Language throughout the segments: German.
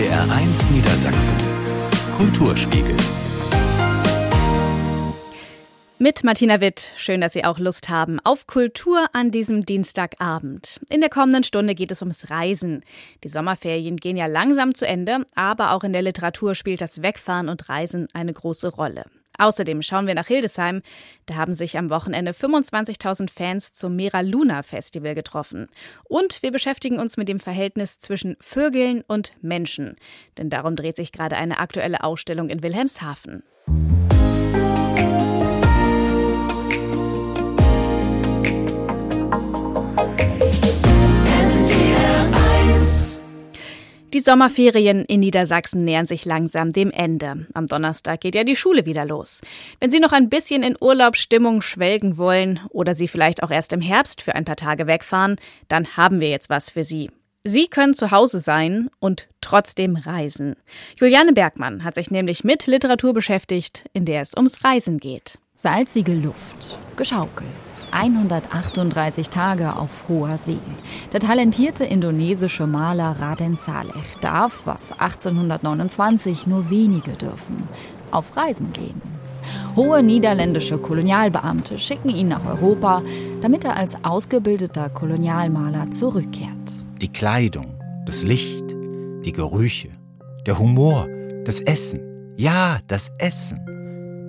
NDR1 Niedersachsen. Kulturspiegel. Mit Martina Witt. Schön, dass Sie auch Lust haben auf Kultur an diesem Dienstagabend. In der kommenden Stunde geht es ums Reisen. Die Sommerferien gehen ja langsam zu Ende, aber auch in der Literatur spielt das Wegfahren und Reisen eine große Rolle. Außerdem schauen wir nach Hildesheim. Da haben sich am Wochenende 25.000 Fans zum Mera Luna Festival getroffen. Und wir beschäftigen uns mit dem Verhältnis zwischen Vögeln und Menschen. Denn darum dreht sich gerade eine aktuelle Ausstellung in Wilhelmshaven. Die Sommerferien in Niedersachsen nähern sich langsam dem Ende. Am Donnerstag geht ja die Schule wieder los. Wenn Sie noch ein bisschen in Urlaubsstimmung schwelgen wollen oder Sie vielleicht auch erst im Herbst für ein paar Tage wegfahren, dann haben wir jetzt was für Sie. Sie können zu Hause sein und trotzdem reisen. Juliane Bergmann hat sich nämlich mit Literatur beschäftigt, in der es ums Reisen geht. Salzige Luft, Geschaukel, 138 Tage auf hoher See. Der talentierte indonesische Maler Raden Saleh darf, was 1829 nur wenige dürfen, auf Reisen gehen. Hohe niederländische Kolonialbeamte schicken ihn nach Europa, damit er als ausgebildeter Kolonialmaler zurückkehrt. Die Kleidung, das Licht, die Gerüche, der Humor, das Essen. Ja, das Essen.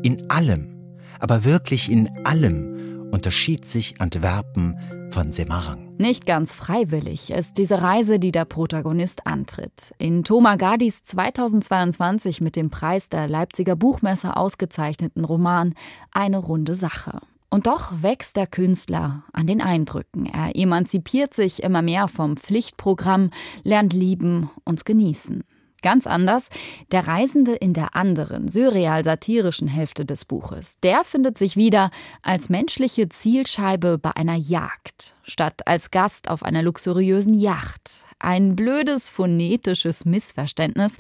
In allem, aber wirklich in allem unterschied sich Antwerpen von Semarang. Nicht ganz freiwillig ist diese Reise, die der Protagonist antritt. In Thomas Gadis 2022 mit dem Preis der Leipziger Buchmesse ausgezeichneten Roman Eine runde Sache. Und doch wächst der Künstler an den Eindrücken. Er emanzipiert sich immer mehr vom Pflichtprogramm, lernt lieben und genießen. Ganz anders der Reisende in der anderen, surreal-satirischen Hälfte des Buches. Der findet sich wieder als menschliche Zielscheibe bei einer Jagd, statt als Gast auf einer luxuriösen Yacht. Ein blödes phonetisches Missverständnis,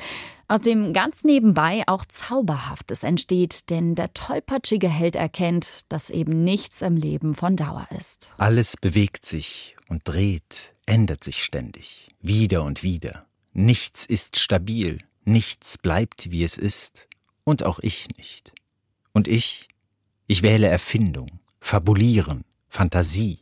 aus dem ganz nebenbei auch Zauberhaftes entsteht, denn der tollpatschige Held erkennt, dass eben nichts im Leben von Dauer ist. Alles bewegt sich und dreht, ändert sich ständig, wieder und wieder. Nichts ist stabil, nichts bleibt, wie es ist, und auch ich nicht. Und ich, ich wähle Erfindung, Fabulieren, Fantasie,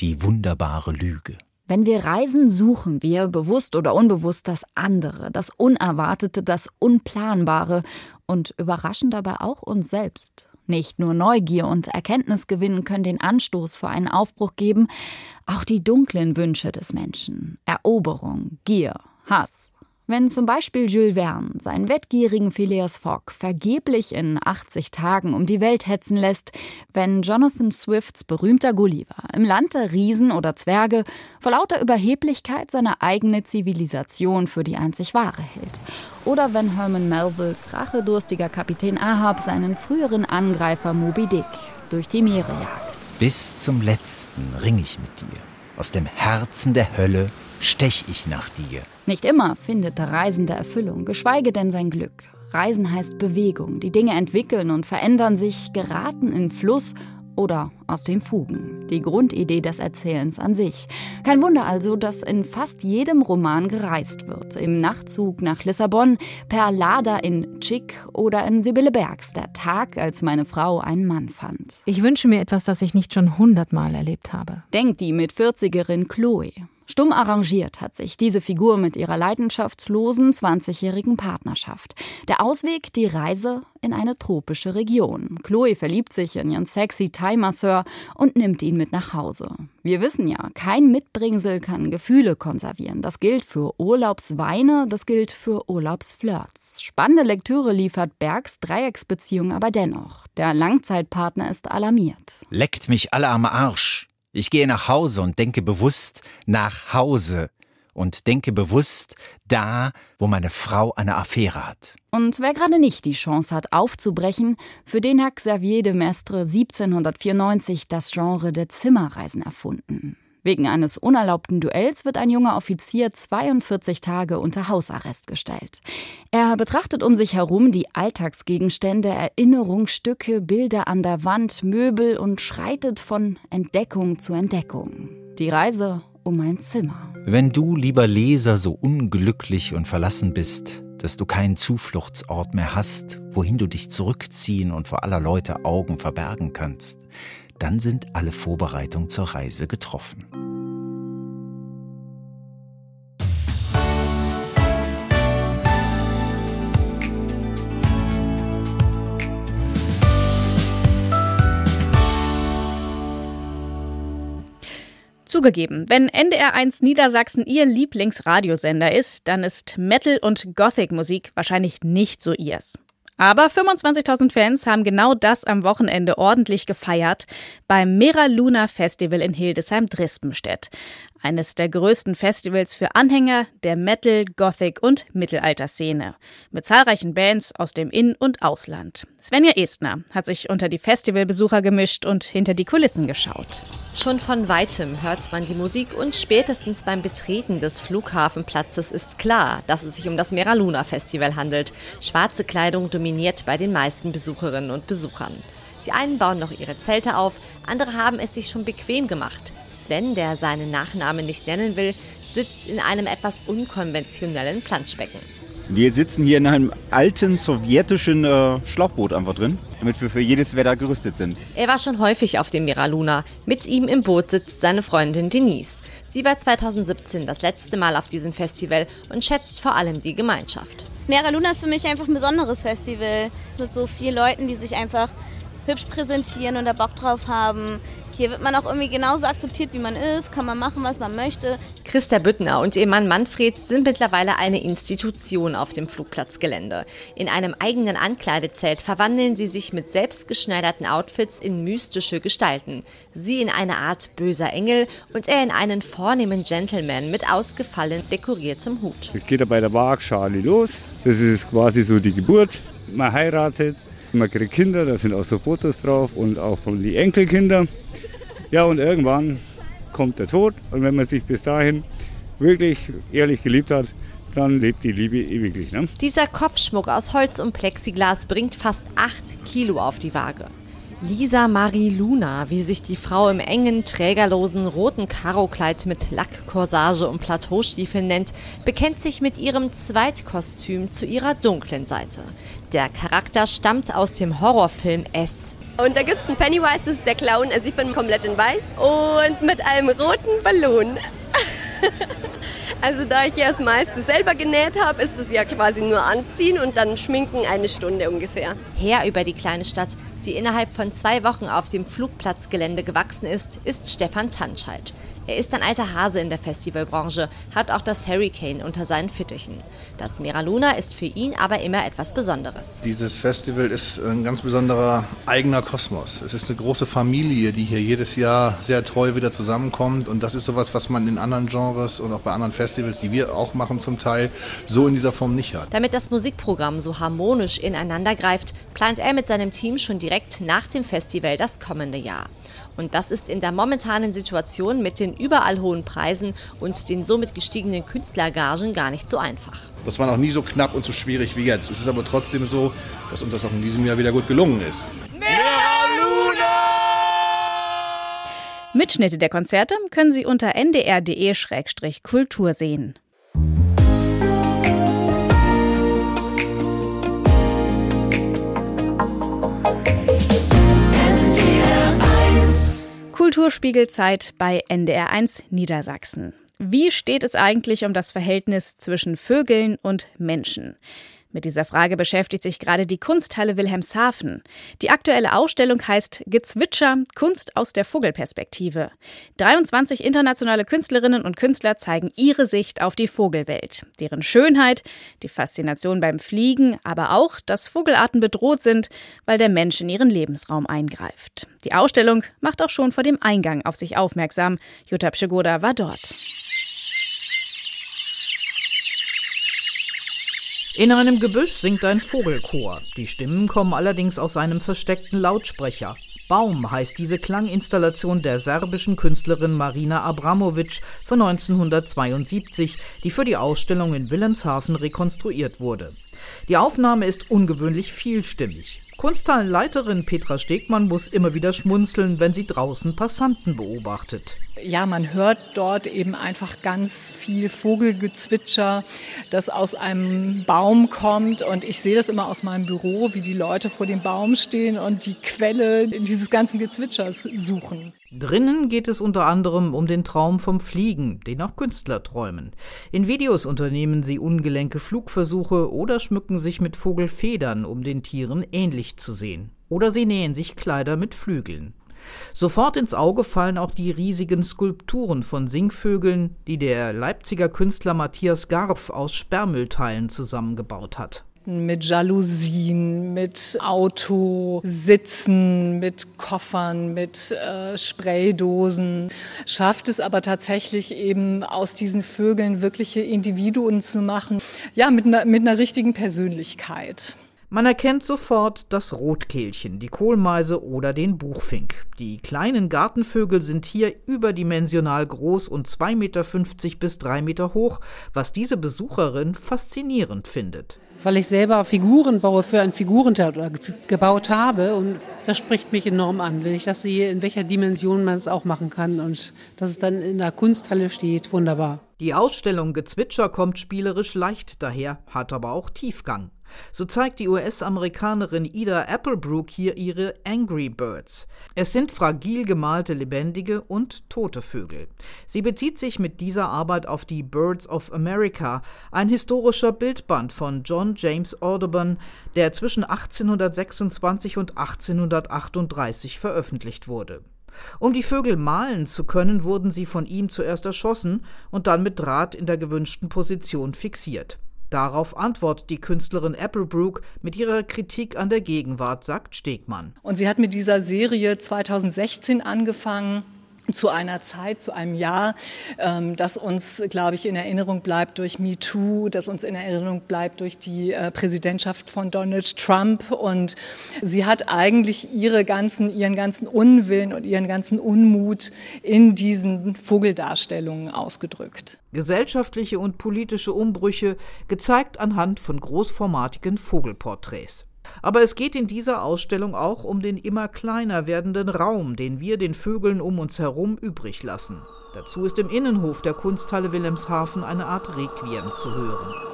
die wunderbare Lüge. Wenn wir reisen, suchen wir, bewusst oder unbewusst, das andere, das Unerwartete, das Unplanbare und überraschen dabei auch uns selbst. Nicht nur Neugier und Erkenntnisgewinn können den Anstoß für einen Aufbruch geben, auch die dunklen Wünsche des Menschen, Eroberung, Gier, Hass. Wenn zum Beispiel Jules Verne seinen wettgierigen Phileas Fogg vergeblich in 80 Tagen um die Welt hetzen lässt, wenn Jonathan Swifts berühmter Gulliver im Land der Riesen oder Zwerge vor lauter Überheblichkeit seine eigene Zivilisation für die einzig wahre hält, oder wenn Herman Melvilles rachedurstiger Kapitän Ahab seinen früheren Angreifer Moby Dick durch die Meere jagt. Bis zum letzten ring ich mit dir. Aus dem Herzen der Hölle stech ich nach dir. Nicht immer findet der Reisende Erfüllung, geschweige denn sein Glück. Reisen heißt Bewegung. Die Dinge entwickeln und verändern sich, geraten in Fluss oder aus den Fugen. Die Grundidee des Erzählens an sich. Kein Wunder also, dass in fast jedem Roman gereist wird. Im Nachtzug nach Lissabon, per Lader in Chick oder in Sibylle Bergs, der Tag, als meine Frau einen Mann fand. Ich wünsche mir etwas, das ich nicht schon hundertmal erlebt habe. Denkt die mit 40erin Chloe. Stumm arrangiert hat sich diese Figur mit ihrer leidenschaftslosen 20-jährigen Partnerschaft. Der Ausweg die Reise in eine tropische Region. Chloe verliebt sich in ihren sexy Thai-Masseur und nimmt ihn mit nach Hause. Wir wissen ja, kein Mitbringsel kann Gefühle konservieren. Das gilt für Urlaubsweine, das gilt für Urlaubsflirts. Spannende Lektüre liefert Bergs Dreiecksbeziehung aber dennoch. Der Langzeitpartner ist alarmiert. Leckt mich alle am Arsch. Ich gehe nach Hause und denke bewusst nach Hause und denke bewusst da, wo meine Frau eine Affäre hat. Und wer gerade nicht die Chance hat, aufzubrechen, für den hat Xavier de Mestre 1794 das Genre der Zimmerreisen erfunden. Wegen eines unerlaubten Duells wird ein junger Offizier 42 Tage unter Hausarrest gestellt. Er betrachtet um sich herum die Alltagsgegenstände, Erinnerungsstücke, Bilder an der Wand, Möbel und schreitet von Entdeckung zu Entdeckung. Die Reise um ein Zimmer. Wenn du, lieber Leser, so unglücklich und verlassen bist, dass du keinen Zufluchtsort mehr hast, wohin du dich zurückziehen und vor aller Leute Augen verbergen kannst, dann sind alle Vorbereitungen zur Reise getroffen. Zugegeben, wenn NDR1 Niedersachsen Ihr Lieblingsradiosender ist, dann ist Metal- und Gothic-Musik wahrscheinlich nicht so ihrs. Aber 25.000 Fans haben genau das am Wochenende ordentlich gefeiert beim Mera Luna Festival in Hildesheim-Drispenstedt eines der größten Festivals für Anhänger der Metal, Gothic und Mittelalterszene, mit zahlreichen Bands aus dem In- und Ausland. Svenja Estner hat sich unter die Festivalbesucher gemischt und hinter die Kulissen geschaut. Schon von weitem hört man die Musik und spätestens beim Betreten des Flughafenplatzes ist klar, dass es sich um das Meraluna Festival handelt. Schwarze Kleidung dominiert bei den meisten Besucherinnen und Besuchern. Die einen bauen noch ihre Zelte auf, andere haben es sich schon bequem gemacht. Sven, der seinen Nachnamen nicht nennen will, sitzt in einem etwas unkonventionellen Planschbecken. Wir sitzen hier in einem alten sowjetischen äh, Schlauchboot einfach drin, damit wir für jedes Wetter gerüstet sind. Er war schon häufig auf dem Miraluna. Mit ihm im Boot sitzt seine Freundin Denise. Sie war 2017 das letzte Mal auf diesem Festival und schätzt vor allem die Gemeinschaft. Das Miraluna ist für mich einfach ein besonderes Festival mit so vielen Leuten, die sich einfach hübsch präsentieren und da Bock drauf haben. Hier wird man auch irgendwie genauso akzeptiert, wie man ist, kann man machen, was man möchte. Christa Büttner und ihr Mann Manfred sind mittlerweile eine Institution auf dem Flugplatzgelände. In einem eigenen Ankleidezelt verwandeln sie sich mit selbstgeschneiderten Outfits in mystische Gestalten. Sie in eine Art böser Engel und er in einen vornehmen Gentleman mit ausgefallen dekoriertem Hut. Es geht ja bei der Waagschale los. Das ist quasi so die Geburt. Man heiratet, man kriegt Kinder, da sind auch so Fotos drauf und auch von die Enkelkinder. Ja, und irgendwann kommt der Tod und wenn man sich bis dahin wirklich ehrlich geliebt hat, dann lebt die Liebe ewiglich. Ne? Dieser Kopfschmuck aus Holz und Plexiglas bringt fast 8 Kilo auf die Waage. Lisa Marie Luna, wie sich die Frau im engen, trägerlosen roten Karokleid mit Lackkorsage und Plateaustiefeln nennt, bekennt sich mit ihrem Zweitkostüm zu ihrer dunklen Seite. Der Charakter stammt aus dem Horrorfilm S. Und da gibt es einen Pennywise, das ist der Clown, er sieht man komplett in weiß und mit einem roten Ballon. also da ich ja das meiste selber genäht habe, ist es ja quasi nur anziehen und dann schminken eine Stunde ungefähr. Her über die kleine Stadt die innerhalb von zwei Wochen auf dem Flugplatzgelände gewachsen ist, ist Stefan Tanscheid. Er ist ein alter Hase in der Festivalbranche, hat auch das Hurricane unter seinen Fittichen. Das Meraluna ist für ihn aber immer etwas Besonderes. Dieses Festival ist ein ganz besonderer eigener Kosmos. Es ist eine große Familie, die hier jedes Jahr sehr treu wieder zusammenkommt. Und das ist sowas, was man in anderen Genres und auch bei anderen Festivals, die wir auch machen zum Teil, so in dieser Form nicht hat. Damit das Musikprogramm so harmonisch ineinander greift, plant er mit seinem Team schon direkt nach dem Festival das kommende Jahr. Und das ist in der momentanen Situation mit den überall hohen Preisen und den somit gestiegenen Künstlergagen gar nicht so einfach. Das war noch nie so knapp und so schwierig wie jetzt. Es ist aber trotzdem so, dass uns das auch in diesem Jahr wieder gut gelungen ist. Mitschnitte der Konzerte können Sie unter ndr.de-kultur sehen. Kulturspiegelzeit bei NDR1 Niedersachsen. Wie steht es eigentlich um das Verhältnis zwischen Vögeln und Menschen? Mit dieser Frage beschäftigt sich gerade die Kunsthalle Wilhelmshaven. Die aktuelle Ausstellung heißt Gezwitscher Kunst aus der Vogelperspektive. 23 internationale Künstlerinnen und Künstler zeigen ihre Sicht auf die Vogelwelt, deren Schönheit, die Faszination beim Fliegen, aber auch, dass Vogelarten bedroht sind, weil der Mensch in ihren Lebensraum eingreift. Die Ausstellung macht auch schon vor dem Eingang auf sich aufmerksam. Jutta Pschegoda war dort. In einem Gebüsch singt ein Vogelchor. Die Stimmen kommen allerdings aus einem versteckten Lautsprecher. Baum heißt diese Klanginstallation der serbischen Künstlerin Marina Abramovic von 1972, die für die Ausstellung in Wilhelmshaven rekonstruiert wurde. Die Aufnahme ist ungewöhnlich vielstimmig. Kunsthallenleiterin Petra Stegmann muss immer wieder schmunzeln, wenn sie draußen Passanten beobachtet. Ja, man hört dort eben einfach ganz viel Vogelgezwitscher, das aus einem Baum kommt. Und ich sehe das immer aus meinem Büro, wie die Leute vor dem Baum stehen und die Quelle dieses ganzen Gezwitschers suchen. Drinnen geht es unter anderem um den Traum vom Fliegen, den auch Künstler träumen. In Videos unternehmen sie ungelenke Flugversuche oder schmücken sich mit Vogelfedern, um den Tieren ähnlich zu sehen. Oder sie nähen sich Kleider mit Flügeln. Sofort ins Auge fallen auch die riesigen Skulpturen von Singvögeln, die der Leipziger Künstler Matthias Garf aus Sperrmüllteilen zusammengebaut hat. Mit Jalousien, mit Autositzen, mit Koffern, mit äh, Spraydosen, schafft es aber tatsächlich eben aus diesen Vögeln wirkliche Individuen zu machen, ja, mit einer, mit einer richtigen Persönlichkeit. Man erkennt sofort das Rotkehlchen, die Kohlmeise oder den Buchfink. Die kleinen Gartenvögel sind hier überdimensional groß und 2,50 Meter bis 3 Meter hoch, was diese Besucherin faszinierend findet weil ich selber Figuren baue für ein Figurentheater gebaut habe und das spricht mich enorm an, wenn ich das sehe, in welcher Dimension man es auch machen kann und dass es dann in der Kunsthalle steht, wunderbar. Die Ausstellung Gezwitscher kommt spielerisch leicht daher, hat aber auch Tiefgang. So zeigt die US-Amerikanerin Ida Applebrook hier ihre Angry Birds. Es sind fragil gemalte lebendige und tote Vögel. Sie bezieht sich mit dieser Arbeit auf die Birds of America, ein historischer Bildband von John James Audubon, der zwischen 1826 und 1838 veröffentlicht wurde. Um die Vögel malen zu können, wurden sie von ihm zuerst erschossen und dann mit Draht in der gewünschten Position fixiert. Darauf antwortet die Künstlerin Applebrook mit ihrer Kritik an der Gegenwart, sagt Stegmann. Und sie hat mit dieser Serie 2016 angefangen zu einer Zeit, zu einem Jahr, ähm, das uns, glaube ich, in Erinnerung bleibt durch MeToo, das uns in Erinnerung bleibt durch die äh, Präsidentschaft von Donald Trump. Und sie hat eigentlich ihre ganzen, ihren ganzen Unwillen und ihren ganzen Unmut in diesen Vogeldarstellungen ausgedrückt. Gesellschaftliche und politische Umbrüche gezeigt anhand von großformatigen Vogelporträts. Aber es geht in dieser Ausstellung auch um den immer kleiner werdenden Raum, den wir den Vögeln um uns herum übrig lassen. Dazu ist im Innenhof der Kunsthalle Wilhelmshaven eine Art Requiem zu hören.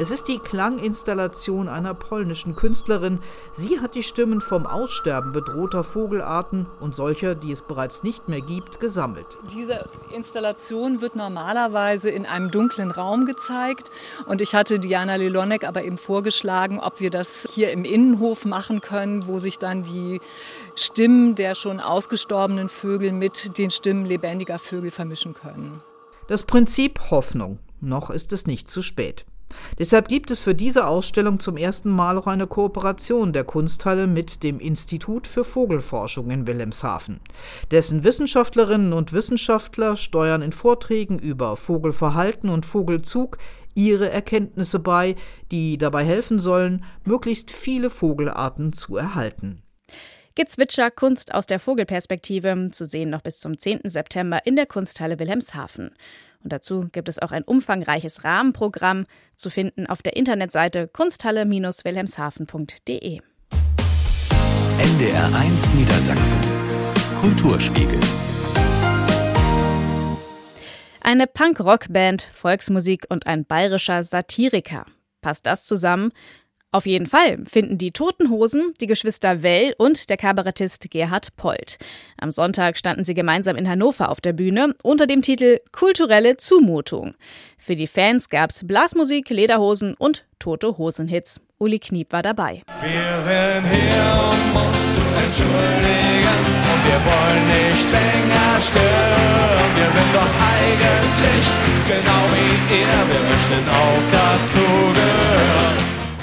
Es ist die Klanginstallation einer polnischen Künstlerin. Sie hat die Stimmen vom Aussterben bedrohter Vogelarten und solcher, die es bereits nicht mehr gibt, gesammelt. Diese Installation wird normalerweise in einem dunklen Raum gezeigt. Und ich hatte Diana Lelonek aber eben vorgeschlagen, ob wir das hier im Innenhof machen können, wo sich dann die Stimmen der schon ausgestorbenen Vögel mit den Stimmen lebendiger Vögel vermischen können. Das Prinzip Hoffnung. Noch ist es nicht zu spät. Deshalb gibt es für diese Ausstellung zum ersten Mal auch eine Kooperation der Kunsthalle mit dem Institut für Vogelforschung in Wilhelmshaven. Dessen Wissenschaftlerinnen und Wissenschaftler steuern in Vorträgen über Vogelverhalten und Vogelzug ihre Erkenntnisse bei, die dabei helfen sollen, möglichst viele Vogelarten zu erhalten. Gezwitscher Kunst aus der Vogelperspektive zu sehen noch bis zum 10. September in der Kunsthalle Wilhelmshaven. Und dazu gibt es auch ein umfangreiches Rahmenprogramm zu finden auf der Internetseite kunsthalle-wilhelmshaven.de. NDR1 Niedersachsen Kulturspiegel Eine Punk-Rock-Band, Volksmusik und ein bayerischer Satiriker. Passt das zusammen? Auf jeden Fall finden die Toten Hosen, die Geschwister Well und der Kabarettist Gerhard Polt. Am Sonntag standen sie gemeinsam in Hannover auf der Bühne unter dem Titel Kulturelle Zumutung. Für die Fans gab's Blasmusik, Lederhosen und tote Hosenhits. Uli Kniep war dabei. Wir sind hier, um uns zu entschuldigen und wir wollen nicht länger stören. Wir sind doch eigentlich genau wie ihr, wir möchten auch dazu gehören.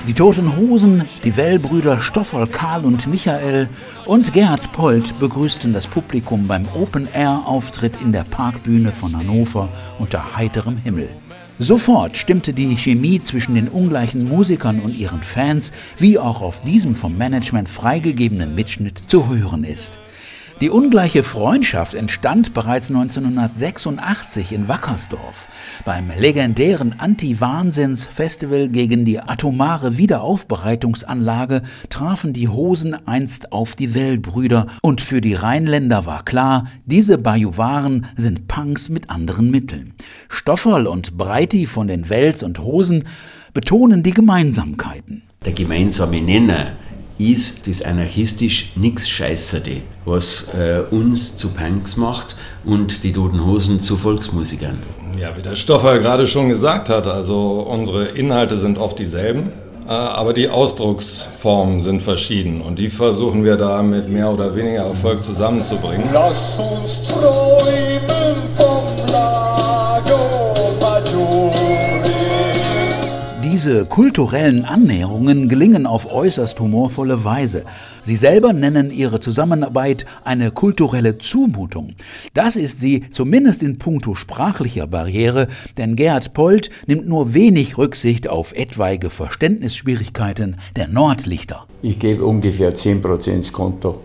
Die Toten Hosen, die Wellbrüder Stoffel, Karl und Michael und Gerhard Polt begrüßten das Publikum beim Open-Air-Auftritt in der Parkbühne von Hannover unter heiterem Himmel. Sofort stimmte die Chemie zwischen den ungleichen Musikern und ihren Fans, wie auch auf diesem vom Management freigegebenen Mitschnitt zu hören ist. Die ungleiche Freundschaft entstand bereits 1986 in Wackersdorf beim legendären Anti-Wahnsinns-Festival gegen die atomare Wiederaufbereitungsanlage trafen die Hosen einst auf die Wellbrüder und für die Rheinländer war klar, diese Bajuwaren sind Punks mit anderen Mitteln. Stofferl und Breiti von den Wels und Hosen betonen die Gemeinsamkeiten. Der gemeinsame Nenner ist das anarchistisch nix Scheißerte, was äh, uns zu Punks macht und die Toten Hosen zu Volksmusikern. Ja, wie der Stoffer gerade schon gesagt hat, also unsere Inhalte sind oft dieselben, äh, aber die Ausdrucksformen sind verschieden und die versuchen wir da mit mehr oder weniger Erfolg zusammenzubringen. Lass uns träumen diese kulturellen Annäherungen gelingen auf äußerst humorvolle Weise. Sie selber nennen ihre Zusammenarbeit eine kulturelle Zumutung. Das ist sie zumindest in puncto sprachlicher Barriere, denn Gerhard Polt nimmt nur wenig Rücksicht auf etwaige Verständnisschwierigkeiten der Nordlichter. Ich gebe ungefähr 10% ins Konto.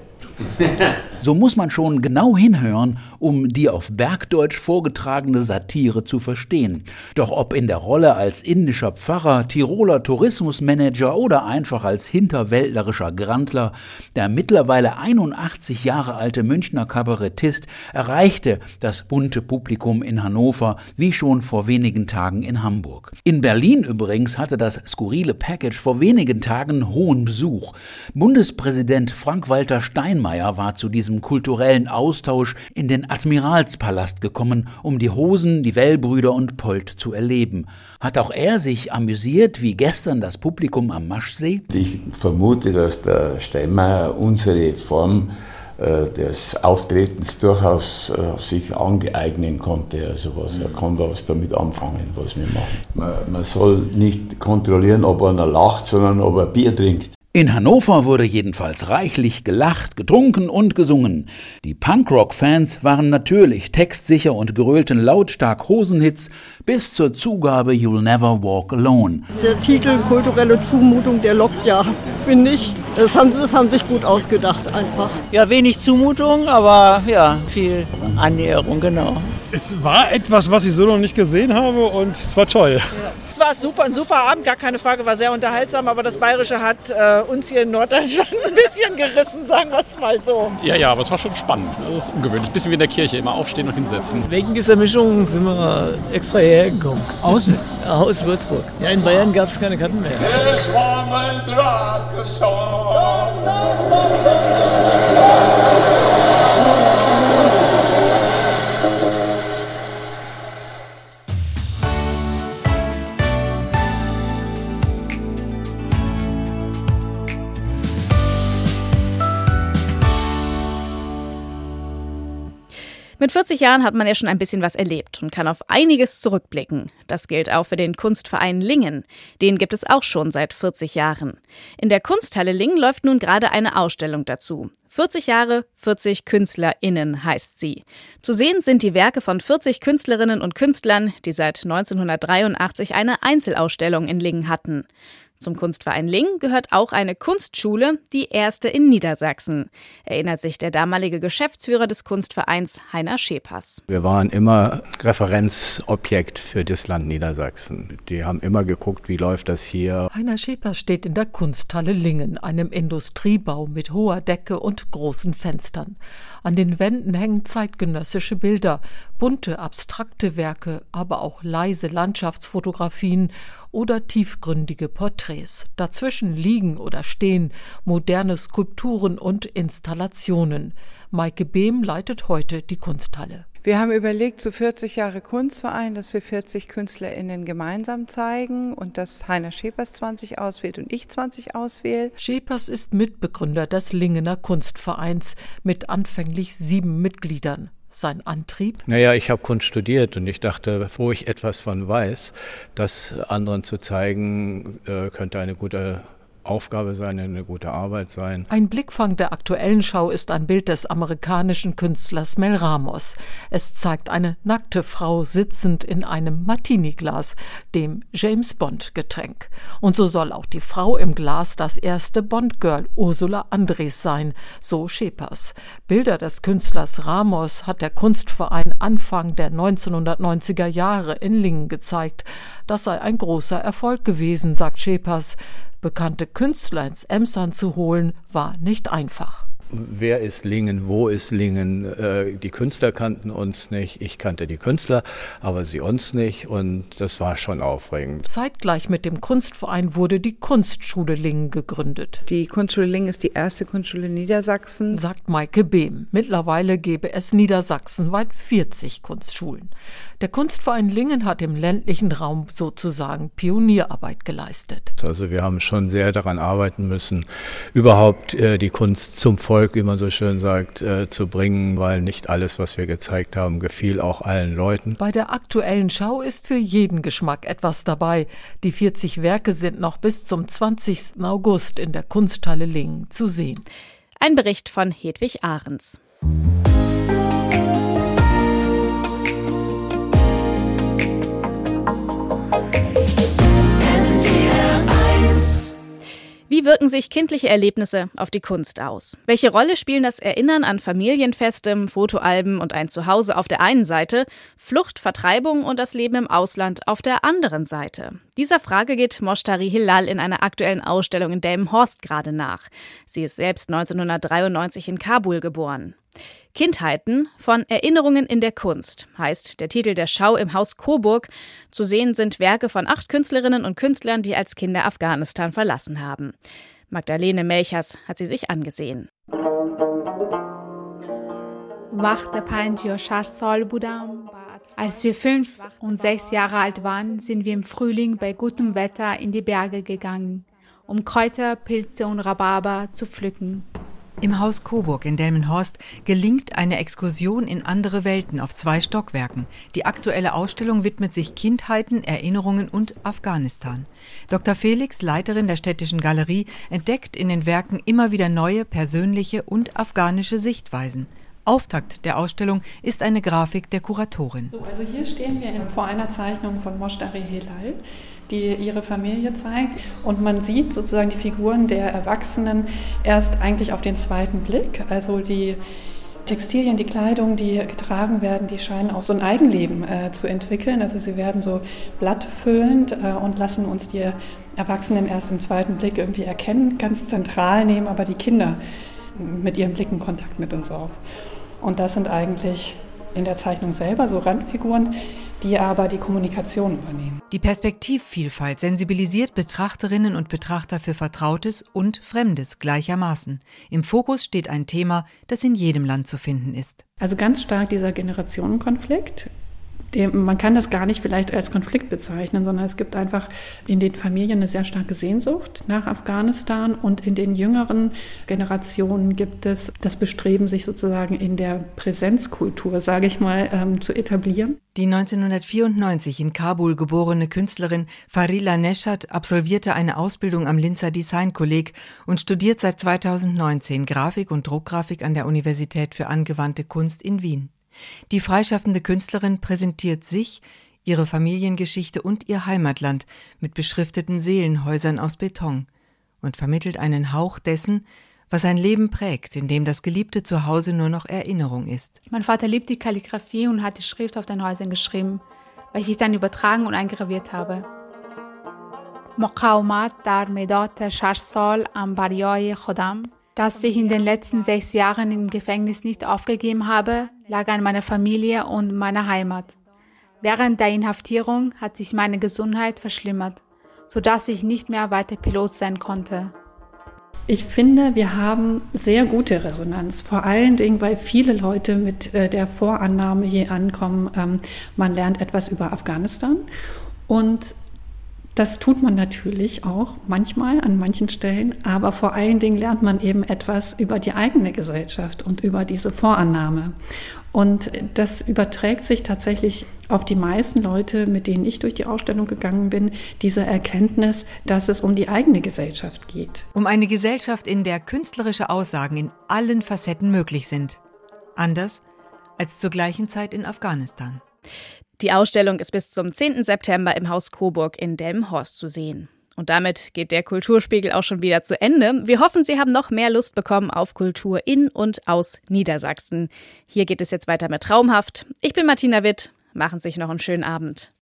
So muss man schon genau hinhören, um die auf Bergdeutsch vorgetragene Satire zu verstehen. Doch ob in der Rolle als indischer Pfarrer, Tiroler Tourismusmanager oder einfach als hinterwäldlerischer Grandler, der mittlerweile 81 Jahre alte Münchner Kabarettist erreichte das bunte Publikum in Hannover wie schon vor wenigen Tagen in Hamburg. In Berlin übrigens hatte das skurrile Package vor wenigen Tagen hohen Besuch. Bundespräsident Frank-Walter Steinmeier war zu diesem diesem kulturellen Austausch in den Admiralspalast gekommen, um die Hosen, die Wellbrüder und Polt zu erleben. Hat auch er sich amüsiert, wie gestern das Publikum am Maschsee? Ich vermute, dass der Steinmeier unsere Form äh, des Auftretens durchaus äh, sich angeeignen konnte. Also was, er kann was damit anfangen, was wir machen. Man, man soll nicht kontrollieren, ob einer lacht, sondern ob er Bier trinkt. In Hannover wurde jedenfalls reichlich gelacht, getrunken und gesungen. Die Punkrock-Fans waren natürlich textsicher und grölten lautstark Hosenhits bis zur Zugabe You'll Never Walk Alone. Der Titel Kulturelle Zumutung, der lockt ja, finde ich. Das haben, das haben sich gut ausgedacht einfach. Ja, wenig Zumutung, aber ja, viel Annäherung, genau. Es war etwas, was ich so noch nicht gesehen habe und es war toll. Ja. Es war super, ein super Abend, gar keine Frage, war sehr unterhaltsam, aber das Bayerische hat äh, uns hier in Norddeutschland ein bisschen gerissen, sagen wir es mal so. Ja, ja, aber es war schon spannend. Das ist ungewöhnlich. Ein bisschen wie in der Kirche, immer aufstehen und hinsetzen. Wegen dieser Mischung sind wir extra hierher gekommen. Aus? Aus Würzburg. Ja, in Bayern gab es keine Karten mehr. Es war mein Mit 40 Jahren hat man ja schon ein bisschen was erlebt und kann auf einiges zurückblicken. Das gilt auch für den Kunstverein Lingen. Den gibt es auch schon seit 40 Jahren. In der Kunsthalle Lingen läuft nun gerade eine Ausstellung dazu. 40 Jahre, 40 KünstlerInnen heißt sie. Zu sehen sind die Werke von 40 Künstlerinnen und Künstlern, die seit 1983 eine Einzelausstellung in Lingen hatten. Zum Kunstverein Ling gehört auch eine Kunstschule, die erste in Niedersachsen, erinnert sich der damalige Geschäftsführer des Kunstvereins Heiner Schepers. Wir waren immer Referenzobjekt für das Land Niedersachsen. Die haben immer geguckt, wie läuft das hier. Heiner Schepers steht in der Kunsthalle Lingen, einem Industriebau mit hoher Decke und großen Fenstern. An den Wänden hängen zeitgenössische Bilder, bunte abstrakte Werke, aber auch leise Landschaftsfotografien oder tiefgründige Porträts. Dazwischen liegen oder stehen moderne Skulpturen und Installationen. Maike Behm leitet heute die Kunsthalle. Wir haben überlegt, zu 40 Jahre Kunstverein, dass wir 40 KünstlerInnen gemeinsam zeigen und dass Heiner Schepers 20 auswählt und ich 20 auswähle. Schepers ist Mitbegründer des Lingener Kunstvereins mit anfänglich sieben Mitgliedern sein Antrieb? Naja, ich habe Kunst studiert und ich dachte, wo ich etwas von weiß, das anderen zu zeigen, äh, könnte eine gute Aufgabe sein, eine gute Arbeit sein. Ein Blickfang der aktuellen Schau ist ein Bild des amerikanischen Künstlers Mel Ramos. Es zeigt eine nackte Frau sitzend in einem Martini-Glas, dem James Bond-Getränk. Und so soll auch die Frau im Glas das erste Bond-Girl Ursula Andres sein, so Schepers. Bilder des Künstlers Ramos hat der Kunstverein Anfang der 1990er Jahre in Lingen gezeigt. Das sei ein großer Erfolg gewesen, sagt Schepers. Bekannte Künstler ins Emsland zu holen, war nicht einfach wer ist Lingen, wo ist Lingen. Äh, die Künstler kannten uns nicht, ich kannte die Künstler, aber sie uns nicht und das war schon aufregend. Zeitgleich mit dem Kunstverein wurde die Kunstschule Lingen gegründet. Die Kunstschule Lingen ist die erste Kunstschule Niedersachsen, sagt Maike Behm. Mittlerweile gäbe es niedersachsenweit 40 Kunstschulen. Der Kunstverein Lingen hat im ländlichen Raum sozusagen Pionierarbeit geleistet. Also wir haben schon sehr daran arbeiten müssen, überhaupt äh, die Kunst zum Volk Volk, wie man so schön sagt, äh, zu bringen, weil nicht alles, was wir gezeigt haben, gefiel auch allen Leuten. Bei der aktuellen Schau ist für jeden Geschmack etwas dabei. Die 40 Werke sind noch bis zum 20. August in der Kunsthalle Lingen zu sehen. Ein Bericht von Hedwig Ahrens. Wie wirken sich kindliche Erlebnisse auf die Kunst aus? Welche Rolle spielen das Erinnern an Familienfeste, Fotoalben und ein Zuhause auf der einen Seite, Flucht, Vertreibung und das Leben im Ausland auf der anderen Seite? Dieser Frage geht Moshtari Hilal in einer aktuellen Ausstellung in Delmenhorst gerade nach. Sie ist selbst 1993 in Kabul geboren. Kindheiten von Erinnerungen in der Kunst heißt der Titel der Schau im Haus Coburg. Zu sehen sind Werke von acht Künstlerinnen und Künstlern, die als Kinder Afghanistan verlassen haben. Magdalene Melchers hat sie sich angesehen. Als wir fünf und sechs Jahre alt waren, sind wir im Frühling bei gutem Wetter in die Berge gegangen, um Kräuter, Pilze und Rhabarber zu pflücken. Im Haus Coburg in Delmenhorst gelingt eine Exkursion in andere Welten auf zwei Stockwerken. Die aktuelle Ausstellung widmet sich Kindheiten, Erinnerungen und Afghanistan. Dr. Felix, Leiterin der Städtischen Galerie, entdeckt in den Werken immer wieder neue persönliche und afghanische Sichtweisen. Auftakt der Ausstellung ist eine Grafik der Kuratorin. So, also hier stehen wir vor einer Zeichnung von Moshtari Hilal die ihre Familie zeigt. Und man sieht sozusagen die Figuren der Erwachsenen erst eigentlich auf den zweiten Blick. Also die Textilien, die Kleidung, die getragen werden, die scheinen auch so ein Eigenleben äh, zu entwickeln. Also sie werden so blattfüllend äh, und lassen uns die Erwachsenen erst im zweiten Blick irgendwie erkennen, ganz zentral nehmen aber die Kinder mit ihren Blicken Kontakt mit uns auf. Und das sind eigentlich in der Zeichnung selber so Randfiguren, die aber die Kommunikation übernehmen. Die Perspektivvielfalt sensibilisiert Betrachterinnen und Betrachter für Vertrautes und Fremdes gleichermaßen. Im Fokus steht ein Thema, das in jedem Land zu finden ist. Also ganz stark dieser Generationenkonflikt dem, man kann das gar nicht vielleicht als Konflikt bezeichnen, sondern es gibt einfach in den Familien eine sehr starke Sehnsucht nach Afghanistan und in den jüngeren Generationen gibt es das Bestreben, sich sozusagen in der Präsenzkultur, sage ich mal, ähm, zu etablieren. Die 1994 in Kabul geborene Künstlerin Farila Neshat absolvierte eine Ausbildung am Linzer Designkolleg und studiert seit 2019 Grafik und Druckgrafik an der Universität für angewandte Kunst in Wien. Die freischaffende Künstlerin präsentiert sich, ihre Familiengeschichte und ihr Heimatland mit beschrifteten Seelenhäusern aus Beton und vermittelt einen Hauch dessen, was ein Leben prägt, in dem das geliebte Zuhause nur noch Erinnerung ist. Mein Vater liebt die Kalligraphie und hat die Schrift auf den Häusern geschrieben, welche ich dann übertragen und eingraviert habe. مقاومت در مداد شش سال am بریای خودم dass ich in den letzten sechs Jahren im Gefängnis nicht aufgegeben habe, lag an meiner Familie und meiner Heimat. Während der Inhaftierung hat sich meine Gesundheit verschlimmert, sodass ich nicht mehr weiter Pilot sein konnte. Ich finde, wir haben sehr gute Resonanz, vor allen Dingen, weil viele Leute mit äh, der Vorannahme hier ankommen, ähm, man lernt etwas über Afghanistan und das tut man natürlich auch manchmal an manchen Stellen, aber vor allen Dingen lernt man eben etwas über die eigene Gesellschaft und über diese Vorannahme. Und das überträgt sich tatsächlich auf die meisten Leute, mit denen ich durch die Ausstellung gegangen bin, diese Erkenntnis, dass es um die eigene Gesellschaft geht. Um eine Gesellschaft, in der künstlerische Aussagen in allen Facetten möglich sind. Anders als zur gleichen Zeit in Afghanistan. Die Ausstellung ist bis zum 10. September im Haus Coburg in Delmenhorst zu sehen. Und damit geht der Kulturspiegel auch schon wieder zu Ende. Wir hoffen, Sie haben noch mehr Lust bekommen auf Kultur in und aus Niedersachsen. Hier geht es jetzt weiter mit Traumhaft. Ich bin Martina Witt. Machen Sie sich noch einen schönen Abend.